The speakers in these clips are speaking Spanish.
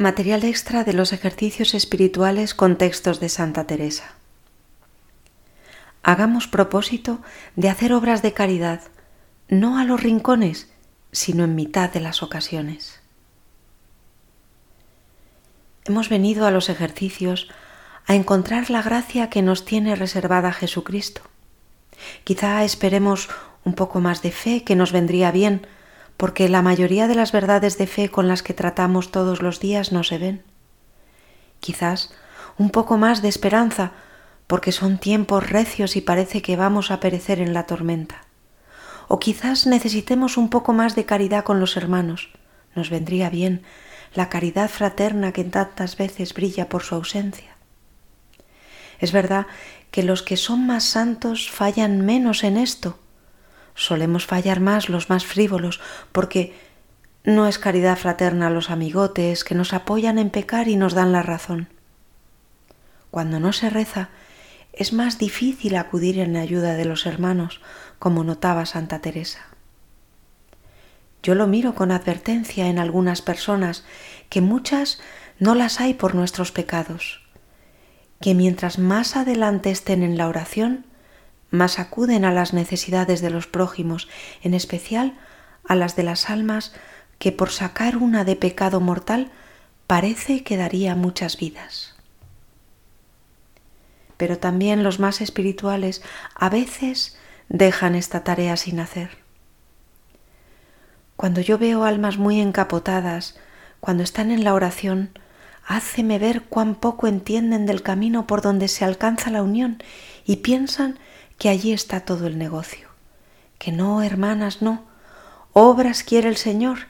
Material extra de los ejercicios espirituales con textos de Santa Teresa. Hagamos propósito de hacer obras de caridad, no a los rincones, sino en mitad de las ocasiones. Hemos venido a los ejercicios a encontrar la gracia que nos tiene reservada Jesucristo. Quizá esperemos un poco más de fe que nos vendría bien, porque la mayoría de las verdades de fe con las que tratamos todos los días no se ven. Quizás un poco más de esperanza, porque son tiempos recios y parece que vamos a perecer en la tormenta. O quizás necesitemos un poco más de caridad con los hermanos. Nos vendría bien la caridad fraterna que tantas veces brilla por su ausencia. Es verdad que los que son más santos fallan menos en esto, solemos fallar más los más frívolos, porque no es caridad fraterna los amigotes que nos apoyan en pecar y nos dan la razón. Cuando no se reza, es más difícil acudir en ayuda de los hermanos, como notaba Santa Teresa. Yo lo miro con advertencia en algunas personas, que muchas no las hay por nuestros pecados, que mientras más adelante estén en la oración, más acuden a las necesidades de los prójimos, en especial a las de las almas que por sacar una de pecado mortal parece que daría muchas vidas. Pero también los más espirituales a veces dejan esta tarea sin hacer. Cuando yo veo almas muy encapotadas, cuando están en la oración, háceme ver cuán poco entienden del camino por donde se alcanza la unión y piensan que allí está todo el negocio. Que no, hermanas, no. Obras quiere el Señor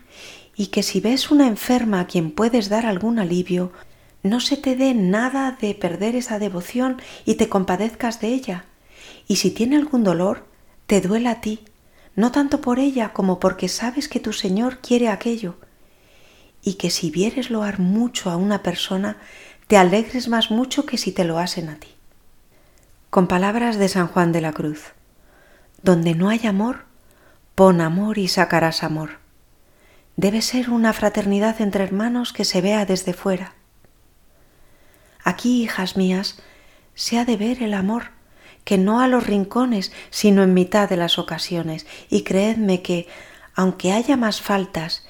y que si ves una enferma a quien puedes dar algún alivio, no se te dé nada de perder esa devoción y te compadezcas de ella. Y si tiene algún dolor, te duela a ti, no tanto por ella como porque sabes que tu Señor quiere aquello, y que si vieres loar mucho a una persona, te alegres más mucho que si te lo hacen a ti con palabras de San Juan de la Cruz. Donde no hay amor, pon amor y sacarás amor. Debe ser una fraternidad entre hermanos que se vea desde fuera. Aquí, hijas mías, se ha de ver el amor, que no a los rincones, sino en mitad de las ocasiones, y creedme que, aunque haya más faltas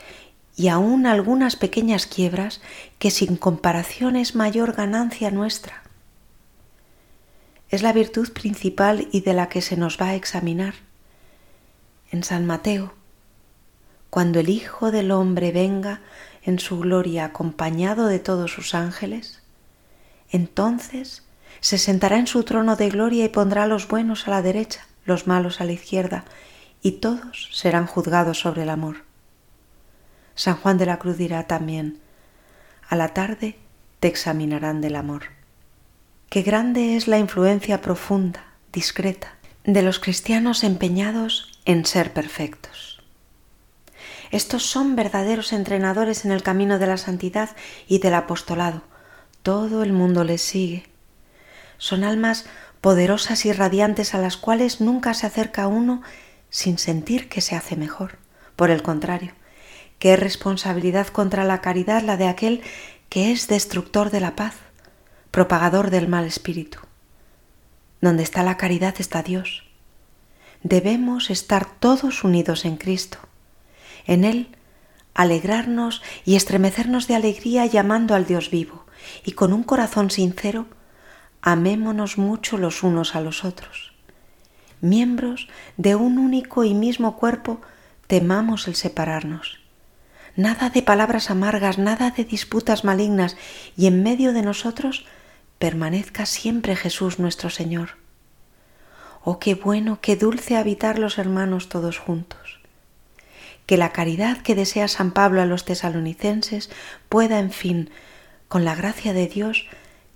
y aún algunas pequeñas quiebras, que sin comparación es mayor ganancia nuestra es la virtud principal y de la que se nos va a examinar. En San Mateo, cuando el Hijo del Hombre venga en su gloria acompañado de todos sus ángeles, entonces se sentará en su trono de gloria y pondrá a los buenos a la derecha, los malos a la izquierda, y todos serán juzgados sobre el amor. San Juan de la Cruz dirá también, a la tarde te examinarán del amor. Qué grande es la influencia profunda, discreta, de los cristianos empeñados en ser perfectos. Estos son verdaderos entrenadores en el camino de la santidad y del apostolado. Todo el mundo les sigue. Son almas poderosas y radiantes a las cuales nunca se acerca uno sin sentir que se hace mejor. Por el contrario, qué responsabilidad contra la caridad la de aquel que es destructor de la paz propagador del mal espíritu. Donde está la caridad está Dios. Debemos estar todos unidos en Cristo. En Él alegrarnos y estremecernos de alegría llamando al Dios vivo y con un corazón sincero, amémonos mucho los unos a los otros. Miembros de un único y mismo cuerpo, temamos el separarnos. Nada de palabras amargas, nada de disputas malignas y en medio de nosotros permanezca siempre Jesús nuestro Señor. Oh, qué bueno, qué dulce habitar los hermanos todos juntos. Que la caridad que desea San Pablo a los tesalonicenses pueda, en fin, con la gracia de Dios,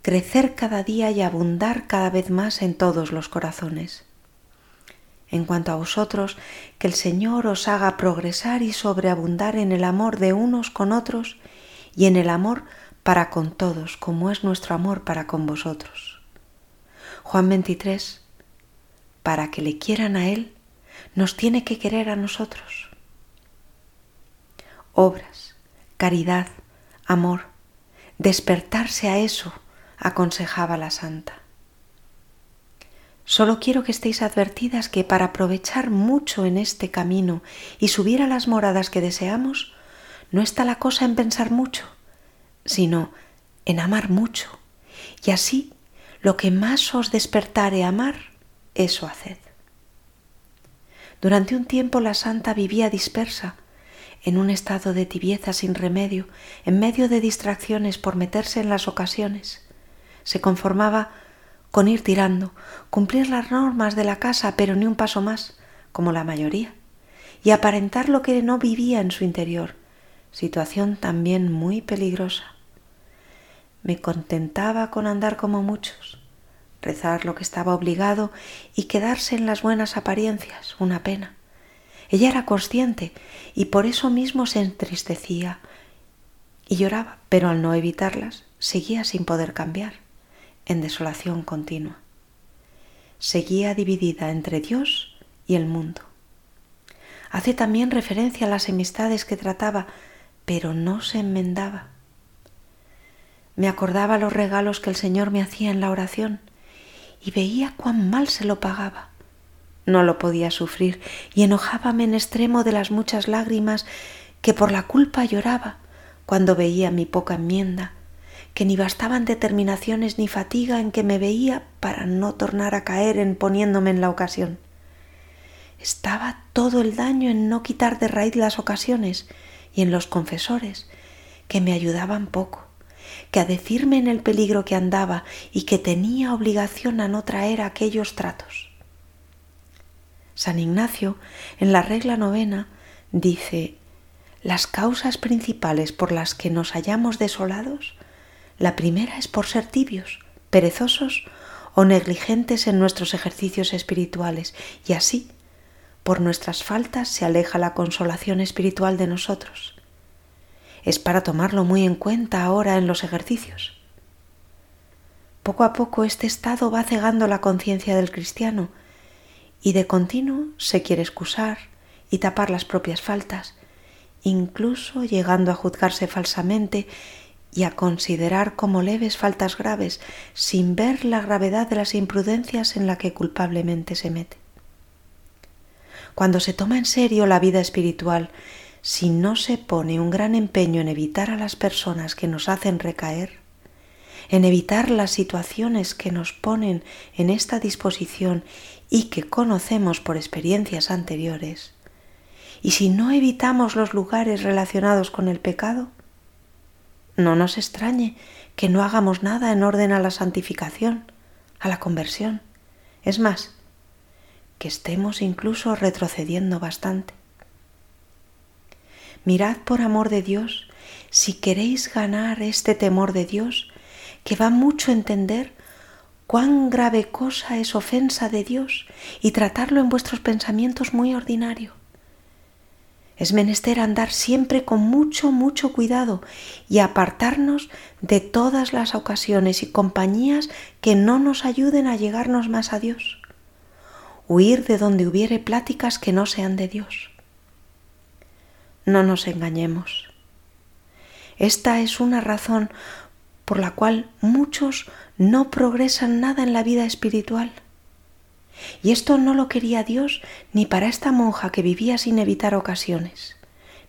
crecer cada día y abundar cada vez más en todos los corazones. En cuanto a vosotros, que el Señor os haga progresar y sobreabundar en el amor de unos con otros y en el amor para con todos, como es nuestro amor para con vosotros. Juan 23, para que le quieran a Él, nos tiene que querer a nosotros. Obras, caridad, amor, despertarse a eso, aconsejaba la santa. Solo quiero que estéis advertidas que para aprovechar mucho en este camino y subir a las moradas que deseamos, no está la cosa en pensar mucho, sino en amar mucho. Y así, lo que más os despertare amar, eso haced. Durante un tiempo la santa vivía dispersa, en un estado de tibieza sin remedio, en medio de distracciones por meterse en las ocasiones. Se conformaba con ir tirando, cumplir las normas de la casa, pero ni un paso más, como la mayoría, y aparentar lo que no vivía en su interior, situación también muy peligrosa. Me contentaba con andar como muchos, rezar lo que estaba obligado y quedarse en las buenas apariencias, una pena. Ella era consciente y por eso mismo se entristecía y lloraba, pero al no evitarlas, seguía sin poder cambiar en desolación continua. Seguía dividida entre Dios y el mundo. Hace también referencia a las amistades que trataba, pero no se enmendaba. Me acordaba los regalos que el Señor me hacía en la oración y veía cuán mal se lo pagaba. No lo podía sufrir y enojábame en extremo de las muchas lágrimas que por la culpa lloraba cuando veía mi poca enmienda que ni bastaban determinaciones ni fatiga en que me veía para no tornar a caer en poniéndome en la ocasión. Estaba todo el daño en no quitar de raíz las ocasiones y en los confesores, que me ayudaban poco, que a decirme en el peligro que andaba y que tenía obligación a no traer aquellos tratos. San Ignacio, en la regla novena, dice, las causas principales por las que nos hallamos desolados la primera es por ser tibios, perezosos o negligentes en nuestros ejercicios espirituales y así, por nuestras faltas, se aleja la consolación espiritual de nosotros. Es para tomarlo muy en cuenta ahora en los ejercicios. Poco a poco este estado va cegando la conciencia del cristiano y de continuo se quiere excusar y tapar las propias faltas, incluso llegando a juzgarse falsamente y a considerar como leves faltas graves sin ver la gravedad de las imprudencias en la que culpablemente se mete. Cuando se toma en serio la vida espiritual, si no se pone un gran empeño en evitar a las personas que nos hacen recaer, en evitar las situaciones que nos ponen en esta disposición y que conocemos por experiencias anteriores, y si no evitamos los lugares relacionados con el pecado, no nos extrañe que no hagamos nada en orden a la santificación, a la conversión. Es más, que estemos incluso retrocediendo bastante. Mirad por amor de Dios si queréis ganar este temor de Dios, que va mucho a entender cuán grave cosa es ofensa de Dios y tratarlo en vuestros pensamientos muy ordinario. Es menester andar siempre con mucho, mucho cuidado y apartarnos de todas las ocasiones y compañías que no nos ayuden a llegarnos más a Dios. Huir de donde hubiere pláticas que no sean de Dios. No nos engañemos. Esta es una razón por la cual muchos no progresan nada en la vida espiritual y esto no lo quería Dios ni para esta monja que vivía sin evitar ocasiones,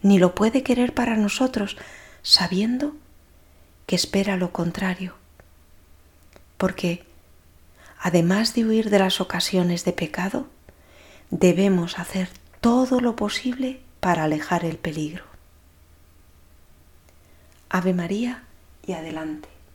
ni lo puede querer para nosotros, sabiendo que espera lo contrario. Porque, además de huir de las ocasiones de pecado, debemos hacer todo lo posible para alejar el peligro. Ave María y adelante.